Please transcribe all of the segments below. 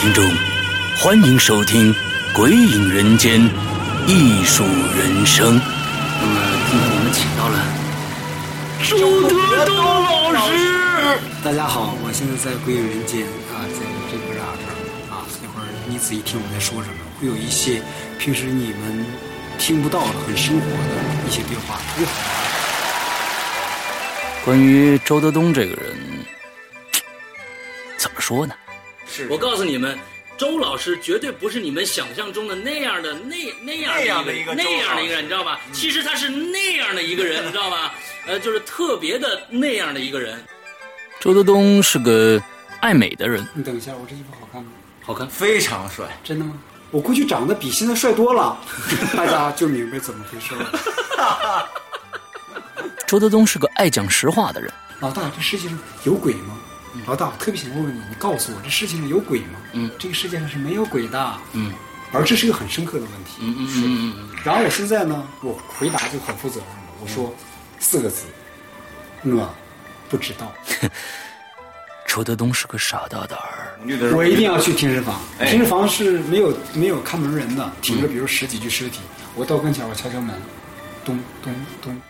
听众，欢迎收听《鬼影人间》艺术人生。那么今天我们请到了周德东老师。大家好，我现在在《鬼影人间》啊，在这个哪儿啊？一会儿你仔细听我在说什么，会有一些平时你们听不到、很生活的一些对话，关于周德东这个人，怎么说呢？我告诉你们，周老师绝对不是你们想象中的那样的那那样的一个那样的一个人，你知道吗？其实他是那样的一个人，你知道吧？呃，就是特别的那样的一个人。周德东是个爱美的人。你等一下，我这衣服好看吗？好看，非常帅。真的吗？我估计长得比现在帅多了，大家就明白怎么回事了。周德东是个爱讲实话的人。老大，这世界上有鬼吗？老大，我特别想问问你，你告诉我，这世界上有鬼吗？嗯，这个世界上是没有鬼的。嗯，而这是一个很深刻的问题。嗯嗯嗯嗯然后我现在呢，我回答就很负责任了，我说四个字，我不知道。周德东是个傻大胆儿。我一定要去停尸房，哎停尸房是没有没有看门人的，停着比如十几具尸体，我到跟前我敲敲门，咚咚咚，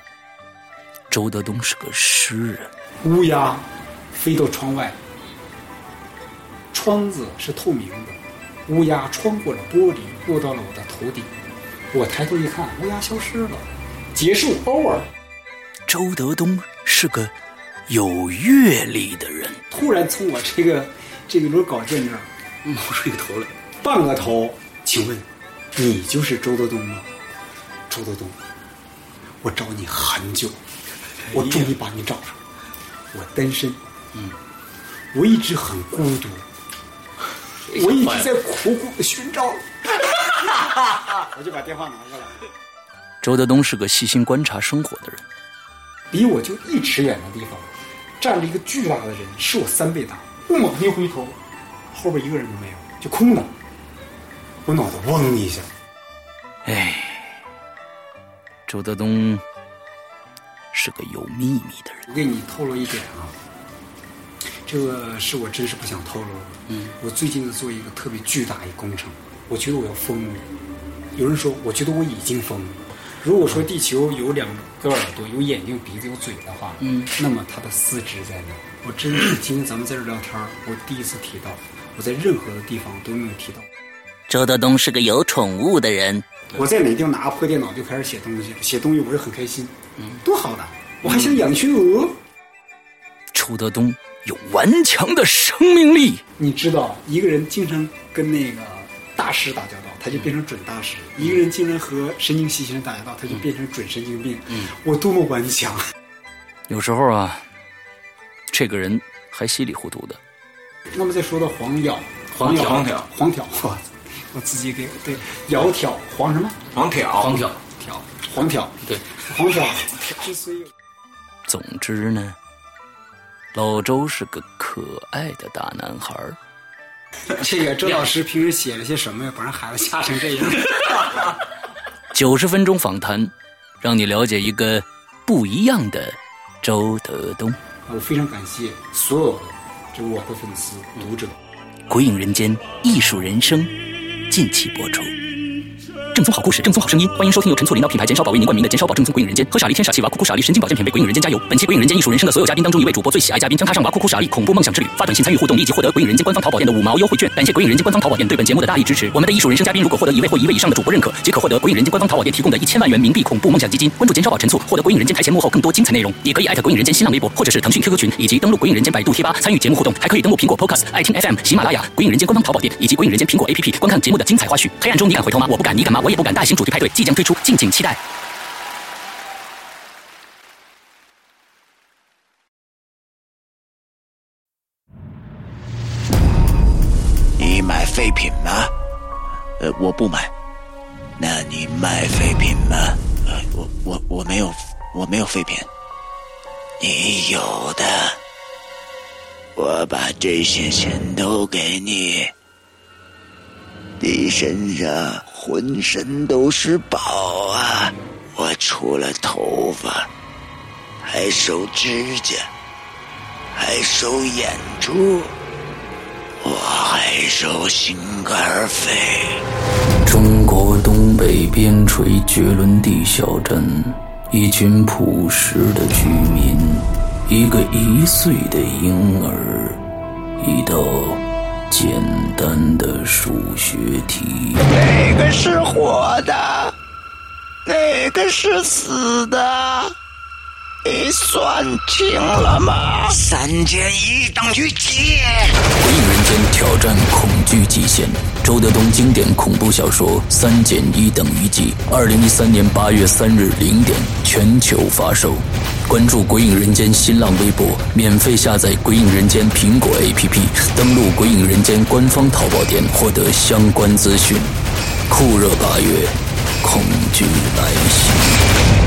周德东是个诗人。乌鸦飞到窗外，窗子是透明的，乌鸦穿过了玻璃，落到了我的头顶。我抬头一看，乌鸦消失了，结束，over。周德东是个有阅历的人。突然从我这个这个摞稿件这儿冒出一个头来。半个头，请问你就是周德东吗？周德东，我找你很久，我终于把你找上。我单身，嗯，我一直很孤独，我一直在苦苦的寻找。我就把电话拿过来，周德东是个细心观察生活的人。离我就一尺远的地方，站着一个巨大的人，是我三倍大。我猛一回头，后边一个人都没有，就空的。我脑子嗡一下，哎，周德东是个有秘密的人。我给你透露一点啊，这个是我真是不想透露的。嗯，我最近在做一个特别巨大一工程，我觉得我要疯了。有人说，我觉得我已经疯了。如果说地球有两个耳朵、有眼睛、鼻子、有嘴的话，嗯，那么它的四肢在哪？我真是今天咱们在这聊天，我第一次提到，我在任何的地方都没有提到。周德东是个有宠物的人。我在哪地方拿个破电脑就开始写东西，写东西我是很开心，嗯，多好的！我还想养群鹅。周德东有顽强的生命力。你知道，一个人经常跟那个大师打交道，他就变成准大师；一个人经常和神经兮先生打交道，他就变成准神经病。嗯，我多么顽强！有时候啊，这个人还稀里糊涂的。那么再说到黄咬，黄咬，黄挑黄挑，我 我自己给对窈窕黄什么？黄挑，黄挑，挑黄挑，对，黄挑。之所以总之呢，老周是个可爱的大男孩儿。这个周老师平时写了些什么呀？把人孩子吓成这样。九十分钟访谈，让你了解一个不一样的周德东。我非常感谢所有的这我的粉丝、读者。鬼影人间，艺术人生，近期播出。正宗好故事，正宗好声音，欢迎收听由陈醋领导品牌减少宝为您冠名的减少宝正宗鬼影人间。喝傻力天傻气娃酷酷傻力神经保健品为鬼影人间加油。本期鬼影人间艺术人生的所有嘉宾当中，一位主播最喜爱嘉宾将踏上娃酷酷傻力恐怖梦想之旅。发短信参与互动，立即获得鬼影人间官方淘宝店的五毛优惠券。感谢鬼影人间官方淘宝店对本节目的大力支持。我们的艺术人生嘉宾如果获得一位或一位以上的主播认可，即可获得鬼影人间官方淘宝店提供的一千万元冥币恐怖梦想基金。关注减少宝陈醋，获得鬼影人间台前幕后更多精彩内容。也可以艾特鬼影人间新浪微博或者是腾讯 QQ 群，以及登录鬼影人间百度贴吧参与节目互动，还可以登录苹果 Podcast、爱听 FM、喜马拉雅、鬼影人间官方淘宝店以及鬼影人间苹果 APP 观看节目的精彩花絮。黑暗中你敢回头吗？我不敢，你敢吗？我也不敢。大型主题派对即将推出，敬请期待。你买废品吗？呃，我不买。那你卖废品吗？呃，我我我没有，我没有废品。你有的，我把这些钱都给你。你身上浑身都是宝啊！我除了头发，还收指甲，还收眼珠，我还收心肝肺。中国东北边陲绝伦地小镇，一群朴实的居民，一个一岁的婴儿，一道简单的数学题。哪个是活的？哪个是死的？你算清了吗？三减一等于几？鬼影人间挑战恐惧极限。周德东经典恐怖小说《三减一等于几》，二零一三年八月三日零点全球发售。关注鬼影人间新浪微博，免费下载鬼影人间苹果 APP，登录鬼影人间官方淘宝店获得相关资讯。酷热八月，恐惧来袭。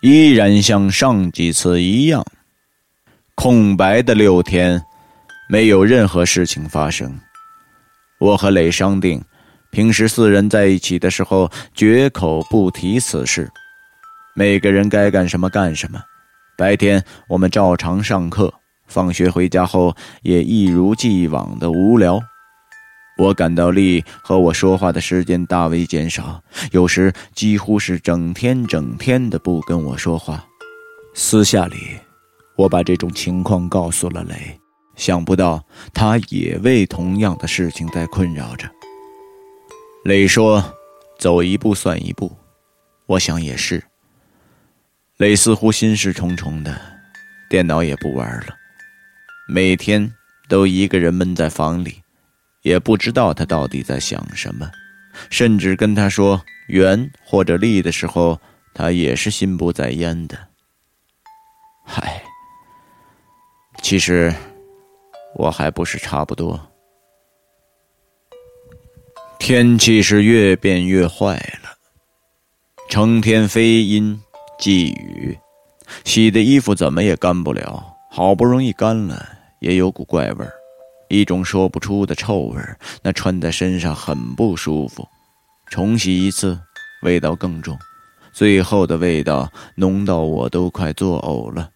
依然像上几次一样，空白的六天，没有任何事情发生。我和磊商定。平时四人在一起的时候，绝口不提此事。每个人该干什么干什么。白天我们照常上课，放学回家后也一如既往的无聊。我感到丽和我说话的时间大为减少，有时几乎是整天整天的不跟我说话。私下里，我把这种情况告诉了雷，想不到他也为同样的事情在困扰着。磊说：“走一步算一步。”我想也是。磊似乎心事重重的，电脑也不玩了，每天都一个人闷在房里，也不知道他到底在想什么。甚至跟他说圆或者利的时候，他也是心不在焉的。嗨，其实我还不是差不多。天气是越变越坏了，成天飞阴积雨，洗的衣服怎么也干不了。好不容易干了，也有股怪味儿，一种说不出的臭味儿。那穿在身上很不舒服，重洗一次，味道更重，最后的味道浓到我都快作呕了。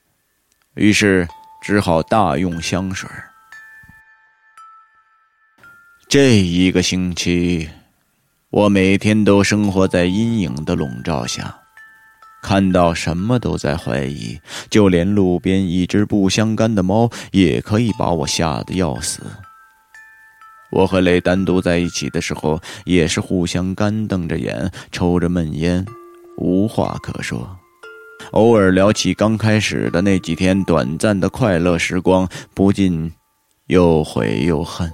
于是只好大用香水。这一个星期，我每天都生活在阴影的笼罩下，看到什么都在怀疑，就连路边一只不相干的猫也可以把我吓得要死。我和雷单独在一起的时候，也是互相干瞪着眼，抽着闷烟，无话可说。偶尔聊起刚开始的那几天短暂的快乐时光，不禁又悔又恨。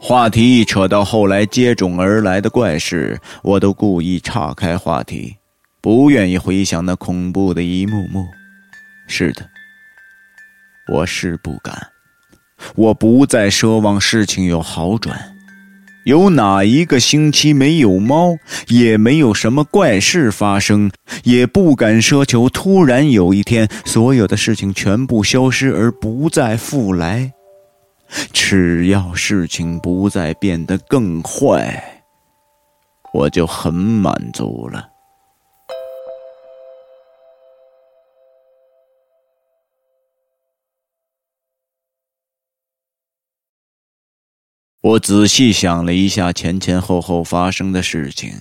话题一扯到后来接踵而来的怪事，我都故意岔开话题，不愿意回想那恐怖的一幕幕。是的，我是不敢，我不再奢望事情有好转。有哪一个星期没有猫，也没有什么怪事发生，也不敢奢求突然有一天所有的事情全部消失而不再复来。只要事情不再变得更坏，我就很满足了。我仔细想了一下前前后后发生的事情，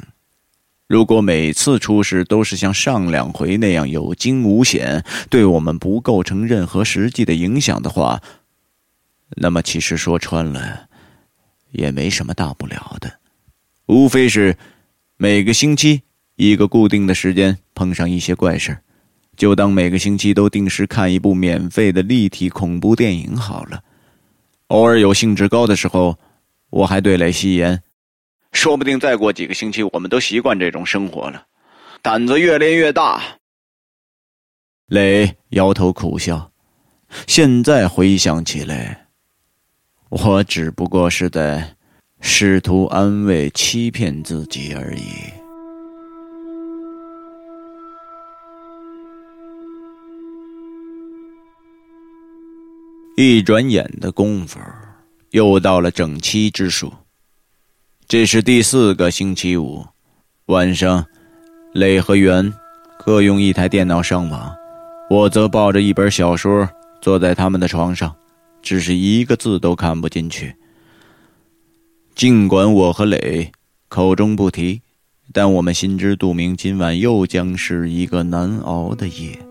如果每次出事都是像上两回那样有惊无险，对我们不构成任何实际的影响的话。那么，其实说穿了，也没什么大不了的，无非是每个星期一个固定的时间碰上一些怪事就当每个星期都定时看一部免费的立体恐怖电影好了。偶尔有兴致高的时候，我还对磊戏言：“说不定再过几个星期，我们都习惯这种生活了。”胆子越练越大。雷摇头苦笑。现在回想起来，我只不过是在试图安慰、欺骗自己而已。一转眼的功夫，又到了整七之数。这是第四个星期五晚上，磊和元各用一台电脑上网，我则抱着一本小说。坐在他们的床上，只是一个字都看不进去。尽管我和磊口中不提，但我们心知肚明，今晚又将是一个难熬的夜。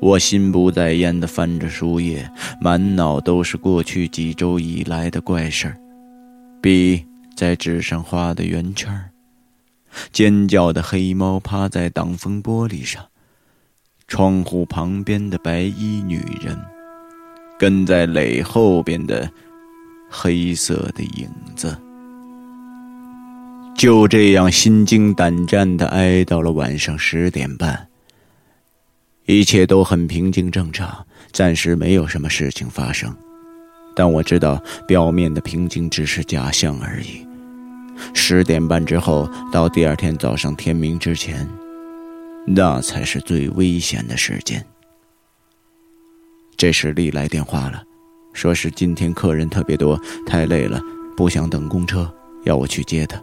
我心不在焉地翻着书页，满脑都是过去几周以来的怪事儿：笔在纸上画的圆圈尖叫的黑猫趴在挡风玻璃上。窗户旁边的白衣女人，跟在磊后边的黑色的影子，就这样心惊胆战的挨到了晚上十点半。一切都很平静正常，暂时没有什么事情发生，但我知道表面的平静只是假象而已。十点半之后到第二天早上天明之前。那才是最危险的时间。这时丽来电话了，说是今天客人特别多，太累了，不想等公车，要我去接她。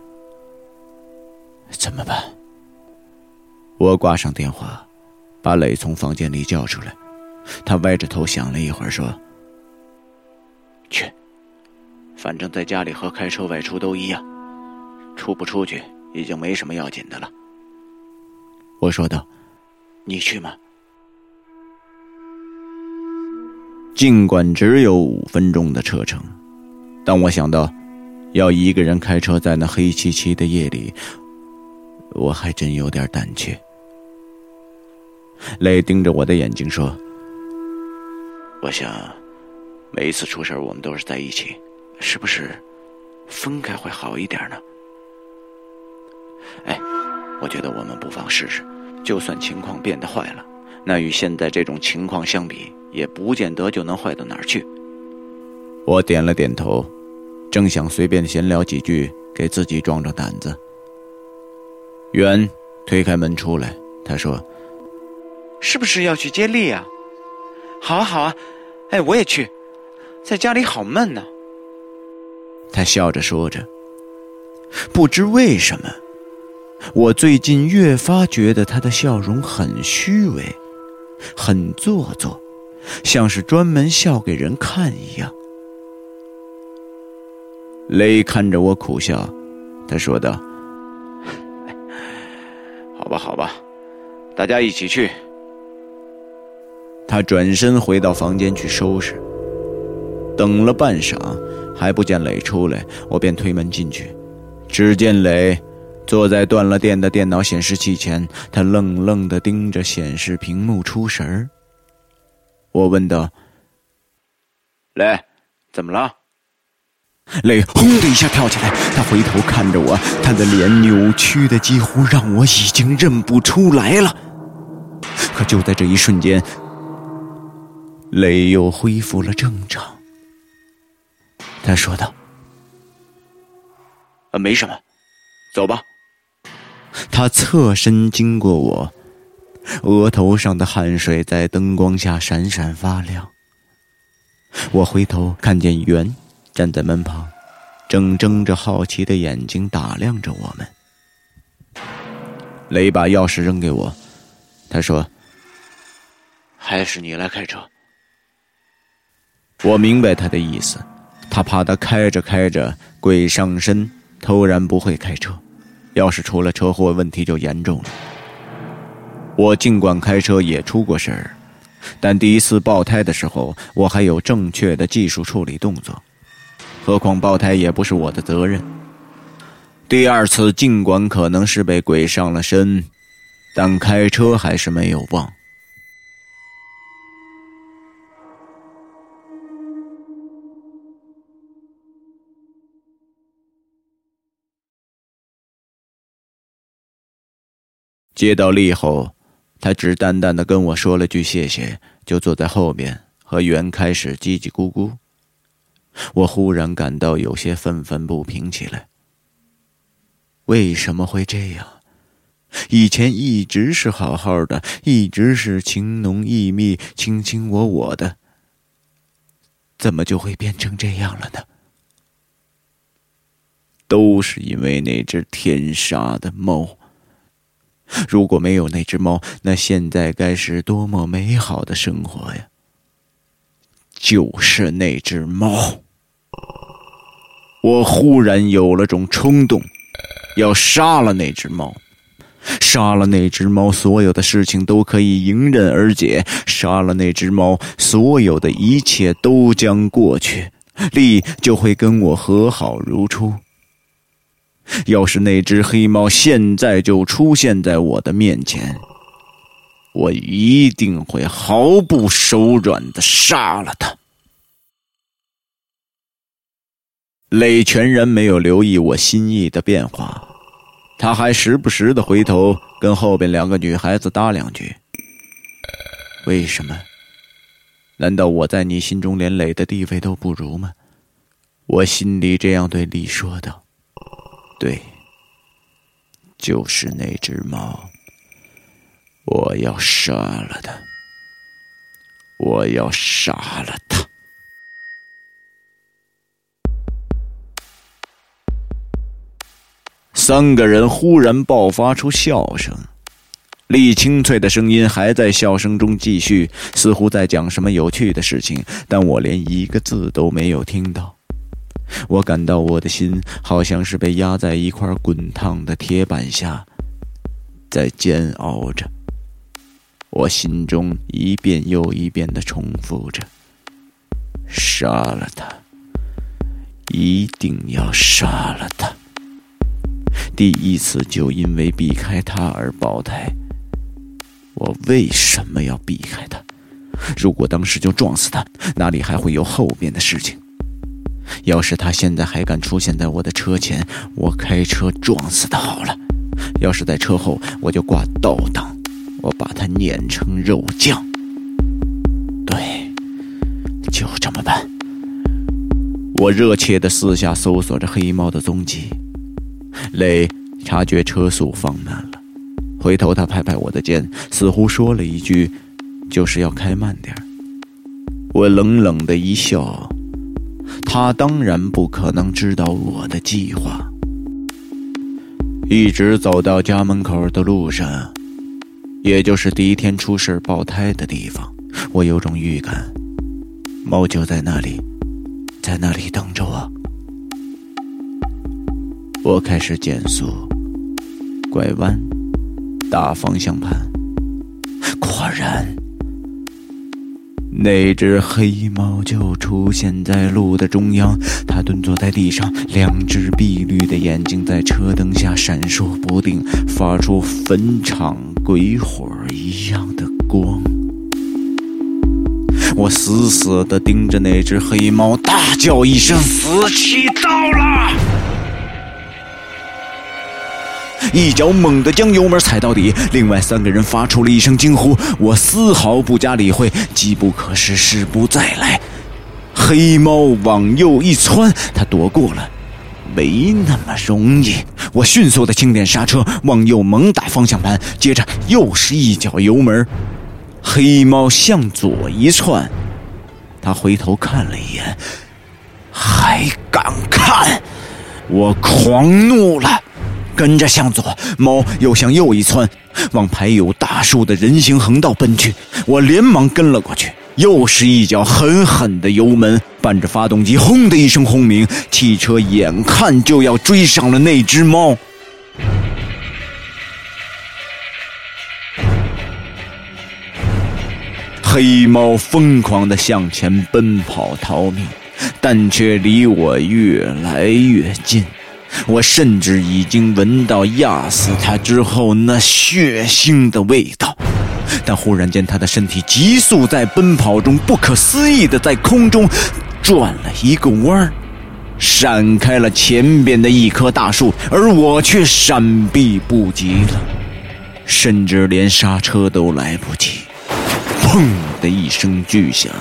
怎么办？我挂上电话，把磊从房间里叫出来。他歪着头想了一会儿，说：“去，反正在家里和开车外出都一样，出不出去已经没什么要紧的了。”我说道：“你去吗？”尽管只有五分钟的车程，但我想到要一个人开车在那黑漆漆的夜里，我还真有点胆怯。泪盯着我的眼睛说：“我想，每一次出事我们都是在一起，是不是分开会好一点呢？”哎。我觉得我们不妨试试，就算情况变得坏了，那与现在这种情况相比，也不见得就能坏到哪儿去。我点了点头，正想随便闲聊几句，给自己壮壮胆子。袁推开门出来，他说：“是不是要去接力啊？好啊，好啊，哎，我也去，在家里好闷呢。”他笑着说着，不知为什么。我最近越发觉得他的笑容很虚伪，很做作，像是专门笑给人看一样。雷看着我苦笑，他说道：“ 好吧，好吧，大家一起去。”他转身回到房间去收拾。等了半晌，还不见磊出来，我便推门进去，只见磊。坐在断了电的电脑显示器前，他愣愣的盯着显示屏幕出神儿。我问道：“磊，怎么了？”磊轰的一下跳起来，他回头看着我，他的脸扭曲的几乎让我已经认不出来了。可就在这一瞬间，雷又恢复了正常。他说道：“啊，没什么，走吧。”他侧身经过我，额头上的汗水在灯光下闪闪发亮。我回头看见袁站在门旁，正睁着好奇的眼睛打量着我们。雷把钥匙扔给我，他说：“还是你来开车。”我明白他的意思，他怕他开着开着鬼上身，突然不会开车。要是出了车祸，问题就严重了。我尽管开车也出过事儿，但第一次爆胎的时候，我还有正确的技术处理动作。何况爆胎也不是我的责任。第二次尽管可能是被鬼上了身，但开车还是没有忘。接到力后，他只淡淡的跟我说了句谢谢，就坐在后边和袁开始叽叽咕咕。我忽然感到有些愤愤不平起来。为什么会这样？以前一直是好好的，一直是情浓意密、卿卿我我的，怎么就会变成这样了呢？都是因为那只天杀的猫。如果没有那只猫，那现在该是多么美好的生活呀！就是那只猫，我忽然有了种冲动，要杀了那只猫。杀了那只猫，所有的事情都可以迎刃而解；杀了那只猫，所有的一切都将过去，力就会跟我和好如初。要是那只黑猫现在就出现在我的面前，我一定会毫不手软的杀了它。磊全然没有留意我心意的变化，他还时不时的回头跟后边两个女孩子搭两句。为什么？难道我在你心中连磊的地位都不如吗？我心里这样对丽说道。对，就是那只猫。我要杀了它！我要杀了它！三个人忽然爆发出笑声，厉清脆的声音还在笑声中继续，似乎在讲什么有趣的事情，但我连一个字都没有听到。我感到我的心好像是被压在一块滚烫的铁板下，在煎熬着。我心中一遍又一遍的重复着：“杀了他，一定要杀了他。”第一次就因为避开他而爆胎，我为什么要避开他？如果当时就撞死他，哪里还会有后边的事情？要是他现在还敢出现在我的车前，我开车撞死他好了；要是在车后，我就挂倒档，我把他碾成肉酱。对，就这么办。我热切的四下搜索着黑猫的踪迹。雷察觉车速放慢了，回头他拍拍我的肩，似乎说了一句：“就是要开慢点我冷冷的一笑。他当然不可能知道我的计划。一直走到家门口的路上，也就是第一天出事爆胎的地方，我有种预感，猫就在那里，在那里等着我。我开始减速，拐弯，打方向盘，那只黑猫就出现在路的中央，它蹲坐在地上，两只碧绿的眼睛在车灯下闪烁不定，发出坟场鬼火一样的光。我死死地盯着那只黑猫，大叫一声：“死期到了！”一脚猛地将油门踩到底，另外三个人发出了一声惊呼。我丝毫不加理会，机不可失，失不再来。黑猫往右一窜，他躲过了，没那么容易。我迅速的轻点刹车，往右猛打方向盘，接着又是一脚油门。黑猫向左一窜，他回头看了一眼，还敢看！我狂怒了。跟着向左，猫又向右一窜，往排有大树的人行横道奔去。我连忙跟了过去，又是一脚狠狠的油门，伴着发动机轰的一声轰鸣，汽车眼看就要追上了那只猫。黑猫疯狂的向前奔跑逃命，但却离我越来越近。我甚至已经闻到压死他之后那血腥的味道。但忽然间，他的身体急速在奔跑中，不可思议的在空中转了一个弯儿，闪开了前边的一棵大树，而我却闪避不及了，甚至连刹车都来不及。砰的一声巨响，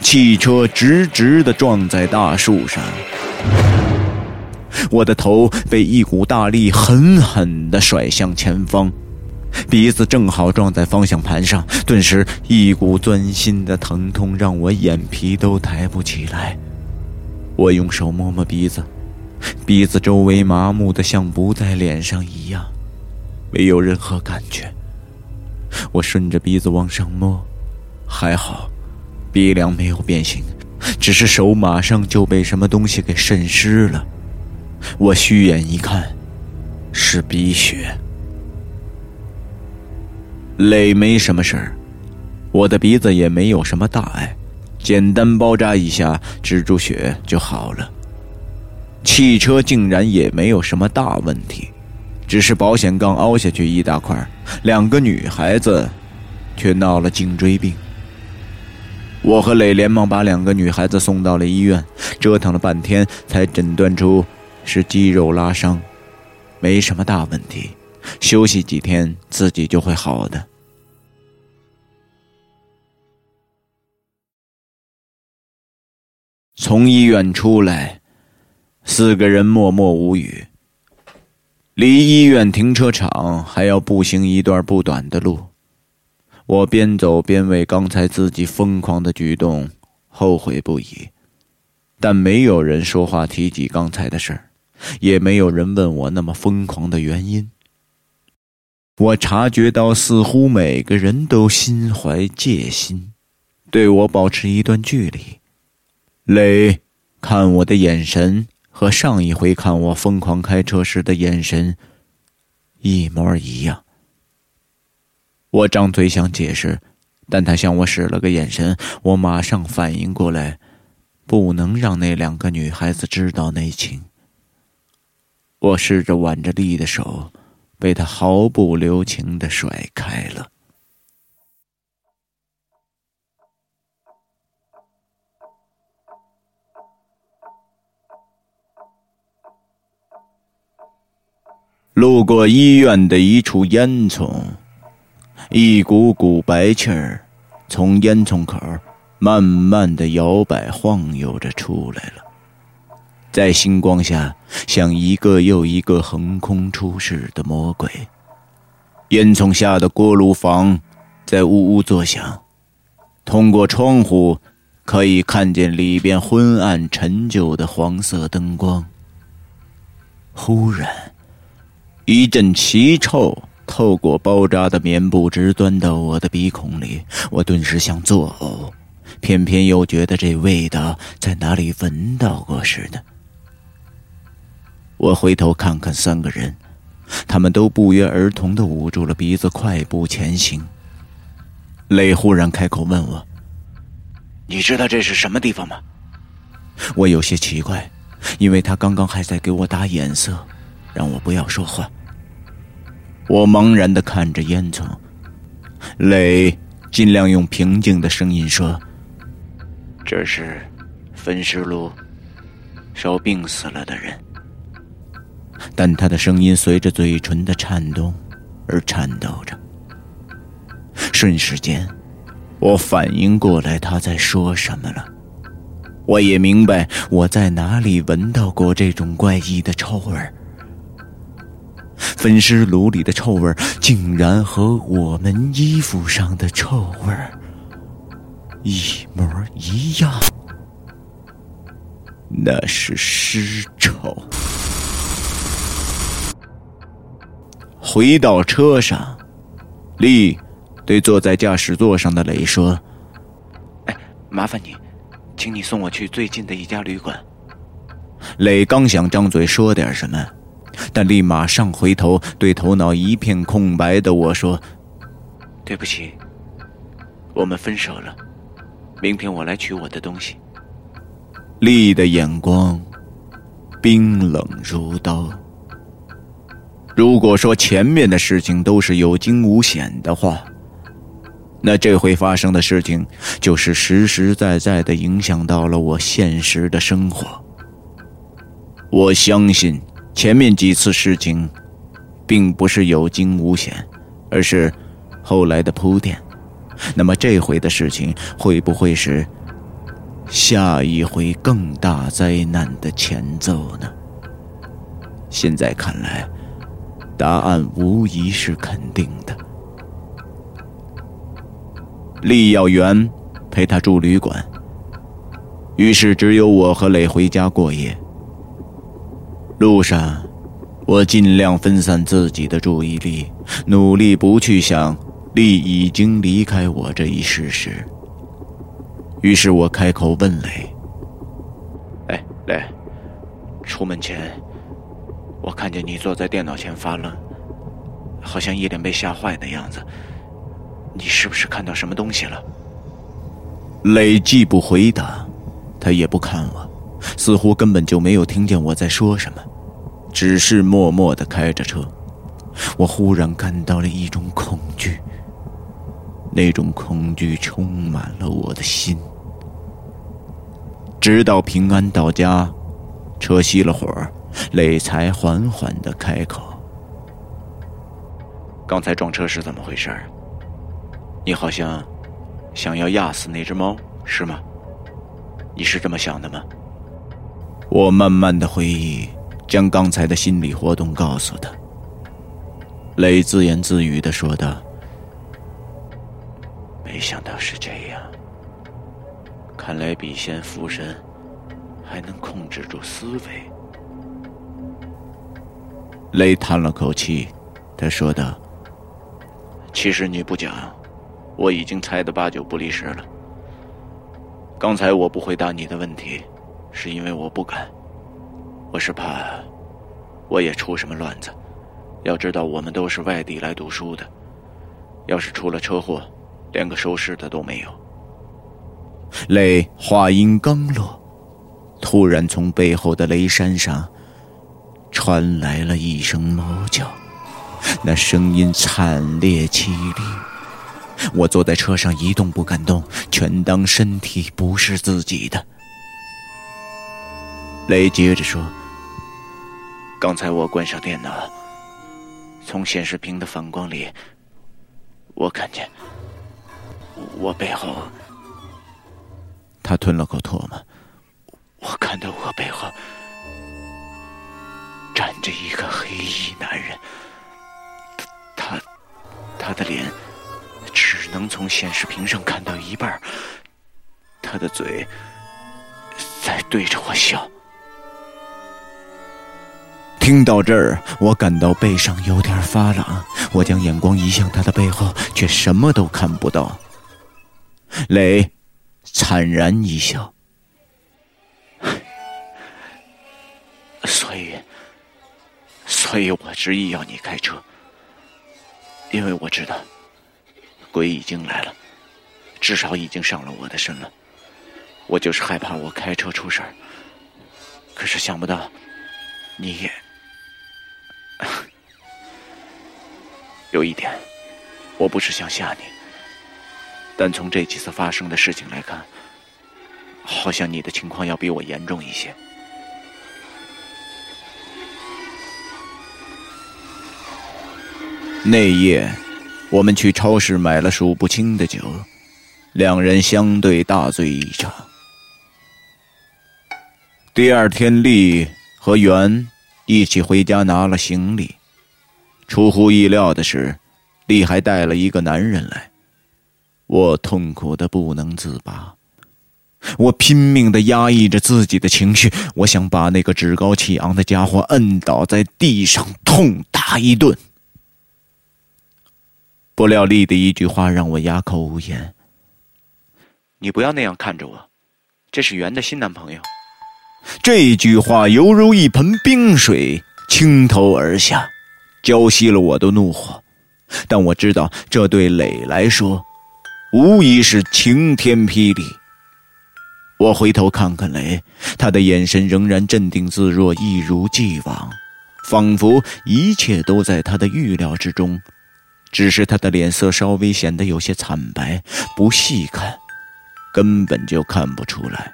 汽车直直的撞在大树上，我的头被一股大力狠狠的甩向前方。鼻子正好撞在方向盘上，顿时一股钻心的疼痛让我眼皮都抬不起来。我用手摸摸鼻子，鼻子周围麻木的像不在脸上一样，没有任何感觉。我顺着鼻子往上摸，还好，鼻梁没有变形，只是手马上就被什么东西给渗湿了。我虚眼一看，是鼻血。磊没什么事儿，我的鼻子也没有什么大碍，简单包扎一下止住血就好了。汽车竟然也没有什么大问题，只是保险杠凹下去一大块，两个女孩子却闹了颈椎病。我和磊连忙把两个女孩子送到了医院，折腾了半天才诊断出是肌肉拉伤，没什么大问题。休息几天，自己就会好的。从医院出来，四个人默默无语。离医院停车场还要步行一段不短的路，我边走边为刚才自己疯狂的举动后悔不已，但没有人说话提及刚才的事儿，也没有人问我那么疯狂的原因。我察觉到，似乎每个人都心怀戒心，对我保持一段距离。磊看我的眼神和上一回看我疯狂开车时的眼神一模一样。我张嘴想解释，但他向我使了个眼神，我马上反应过来，不能让那两个女孩子知道内情。我试着挽着丽的手。被他毫不留情的甩开了。路过医院的一处烟囱，一股股白气儿从烟囱口慢慢的摇摆晃悠着出来了。在星光下，像一个又一个横空出世的魔鬼。烟囱下的锅炉房在呜呜作响，通过窗户可以看见里边昏暗陈旧的黄色灯光。忽然，一阵奇臭透过包扎的棉布直钻到我的鼻孔里，我顿时想作呕，偏偏又觉得这味道在哪里闻到过似的。我回头看看三个人，他们都不约而同的捂住了鼻子，快步前行。磊忽然开口问我：“你知道这是什么地方吗？”我有些奇怪，因为他刚刚还在给我打眼色，让我不要说话。我茫然的看着烟囱，磊尽量用平静的声音说：“这是焚尸炉，烧病死了的人。”但他的声音随着嘴唇的颤动而颤抖着。瞬时间，我反应过来他在说什么了。我也明白我在哪里闻到过这种怪异的臭味儿。分尸炉里的臭味儿竟然和我们衣服上的臭味儿一模一样。那是尸臭。回到车上，丽对坐在驾驶座上的磊说：“哎，麻烦你，请你送我去最近的一家旅馆。”磊刚想张嘴说点什么，但丽马上回头对头脑一片空白的我说：“对不起，我们分手了。明天我来取我的东西。”丽的眼光冰冷如刀。如果说前面的事情都是有惊无险的话，那这回发生的事情就是实实在在的影响到了我现实的生活。我相信前面几次事情，并不是有惊无险，而是后来的铺垫。那么这回的事情会不会是下一回更大灾难的前奏呢？现在看来，答案无疑是肯定的。丽要元陪他住旅馆，于是只有我和磊回家过夜。路上，我尽量分散自己的注意力，努力不去想。丽已经离开我这一事实，于是我开口问磊：“哎，磊，出门前，我看见你坐在电脑前发愣，好像一脸被吓坏的样子。你是不是看到什么东西了？”磊既不回答，他也不看我，似乎根本就没有听见我在说什么，只是默默的开着车。我忽然感到了一种恐惧。那种恐惧充满了我的心，直到平安到家，车熄了火，磊才缓缓的开口：“刚才撞车是怎么回事？你好像想要压死那只猫，是吗？你是这么想的吗？”我慢慢的回忆，将刚才的心理活动告诉他。磊自言自语的说道。没想到是这样，看来笔仙附身还能控制住思维。雷叹了口气，他说道：“其实你不讲，我已经猜得八九不离十了。刚才我不回答你的问题，是因为我不敢，我是怕我也出什么乱子。要知道，我们都是外地来读书的，要是出了车祸。”连个收尸的都没有。雷话音刚落，突然从背后的雷山上传来了一声猫叫，那声音惨烈凄厉。我坐在车上一动不敢动，全当身体不是自己的。雷接着说：“刚才我关上电脑，从显示屏的反光里，我看见。”我背后，他吞了口唾沫。我看到我背后站着一个黑衣男人，他他的脸只能从显示屏上看到一半，他的嘴在对着我笑。听到这儿，我感到背上有点发冷。我将眼光移向他的背后，却什么都看不到。磊惨然一笑，所以，所以我执意要你开车，因为我知道鬼已经来了，至少已经上了我的身了。我就是害怕我开车出事儿，可是想不到你也 有一点，我不是想吓你。但从这几次发生的事情来看，好像你的情况要比我严重一些。那夜，我们去超市买了数不清的酒，两人相对大醉一场。第二天，丽和袁一起回家拿了行李。出乎意料的是，丽还带了一个男人来。我痛苦的不能自拔，我拼命的压抑着自己的情绪，我想把那个趾高气昂的家伙摁倒在地上，痛打一顿。不料丽的一句话让我哑口无言：“你不要那样看着我，这是袁的新男朋友。”这句话犹如一盆冰水倾头而下，浇熄了我的怒火。但我知道，这对磊来说。无疑是晴天霹雳。我回头看看雷，他的眼神仍然镇定自若，一如既往，仿佛一切都在他的预料之中，只是他的脸色稍微显得有些惨白，不细看，根本就看不出来。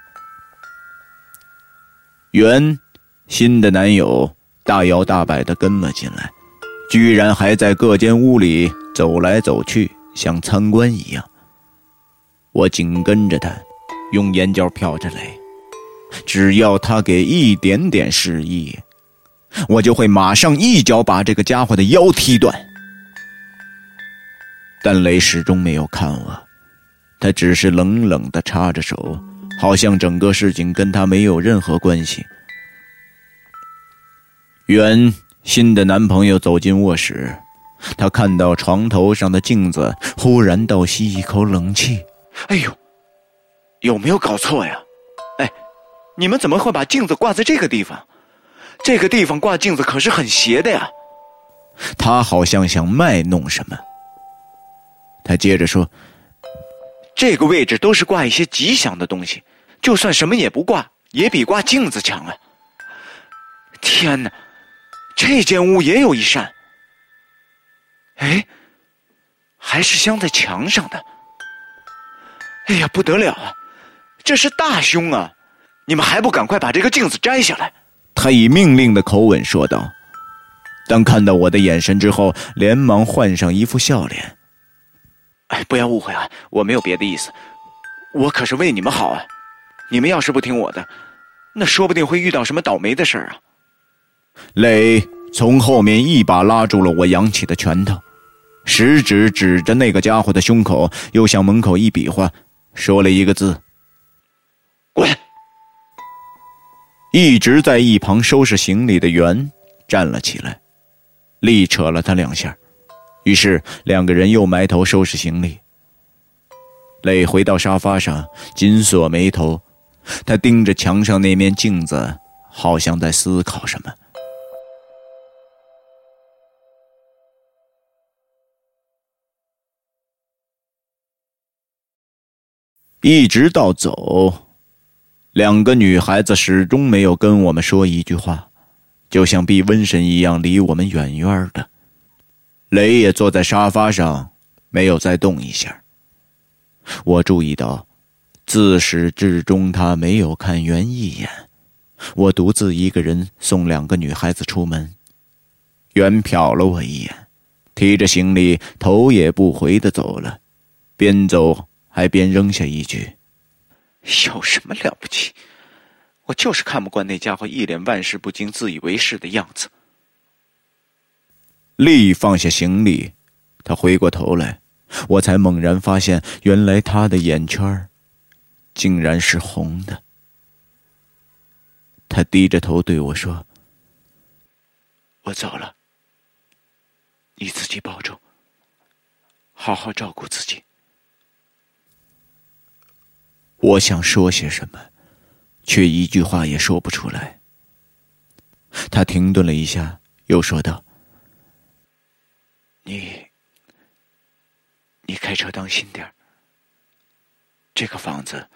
袁，新的男友大摇大摆地跟了进来，居然还在各间屋里走来走去，像参观一样。我紧跟着他。用眼角瞟着雷，只要他给一点点示意，我就会马上一脚把这个家伙的腰踢断。但雷始终没有看我，他只是冷冷的插着手，好像整个事情跟他没有任何关系。袁新的男朋友走进卧室，他看到床头上的镜子，忽然倒吸一口冷气：“哎呦！”有没有搞错呀？哎，你们怎么会把镜子挂在这个地方？这个地方挂镜子可是很邪的呀！他好像想卖弄什么。他接着说：“这个位置都是挂一些吉祥的东西，就算什么也不挂，也比挂镜子强啊！”天哪，这间屋也有一扇。哎，还是镶在墙上的。哎呀，不得了啊！这是大凶啊！你们还不赶快把这个镜子摘下来！他以命令的口吻说道。当看到我的眼神之后，连忙换上一副笑脸。哎，不要误会啊，我没有别的意思，我可是为你们好啊！你们要是不听我的，那说不定会遇到什么倒霉的事儿啊！磊从后面一把拉住了我扬起的拳头，食指指着那个家伙的胸口，又向门口一比划，说了一个字。滚！一直在一旁收拾行李的袁站了起来，力扯了他两下，于是两个人又埋头收拾行李。磊回到沙发上，紧锁眉头，他盯着墙上那面镜子，好像在思考什么。一直到走。两个女孩子始终没有跟我们说一句话，就像避瘟神一样离我们远远的。雷也坐在沙发上，没有再动一下。我注意到，自始至终他没有看袁一眼。我独自一个人送两个女孩子出门，袁瞟了我一眼，提着行李头也不回的走了，边走还边扔下一句。有什么了不起？我就是看不惯那家伙一脸万事不惊、自以为是的样子。丽放下行李，他回过头来，我才猛然发现，原来他的眼圈竟然是红的。他低着头对我说：“我走了，你自己保重，好好照顾自己。”我想说些什么，却一句话也说不出来。他停顿了一下，又说道：“你，你开车当心点这个房子，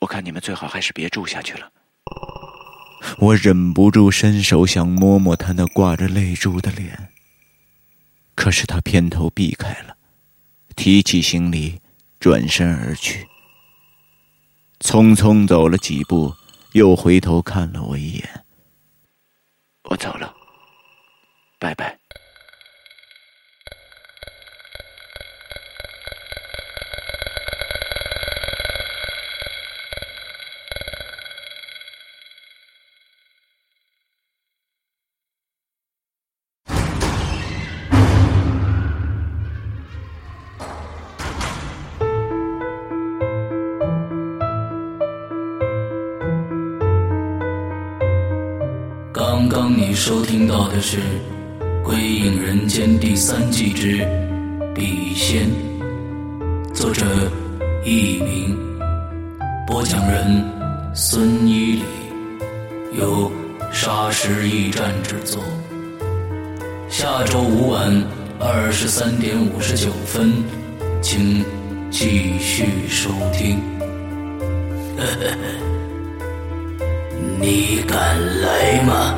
我看你们最好还是别住下去了。”我忍不住伸手想摸摸他那挂着泪珠的脸，可是他偏头避开了，提起行李，转身而去。匆匆走了几步，又回头看了我一眼。我走了，拜拜。的是《归隐人间》第三季之《笔仙》，作者佚名，播讲人孙一礼，由沙石驿站制作。下周五晚二十三点五十九分，请继续收听。你敢来吗？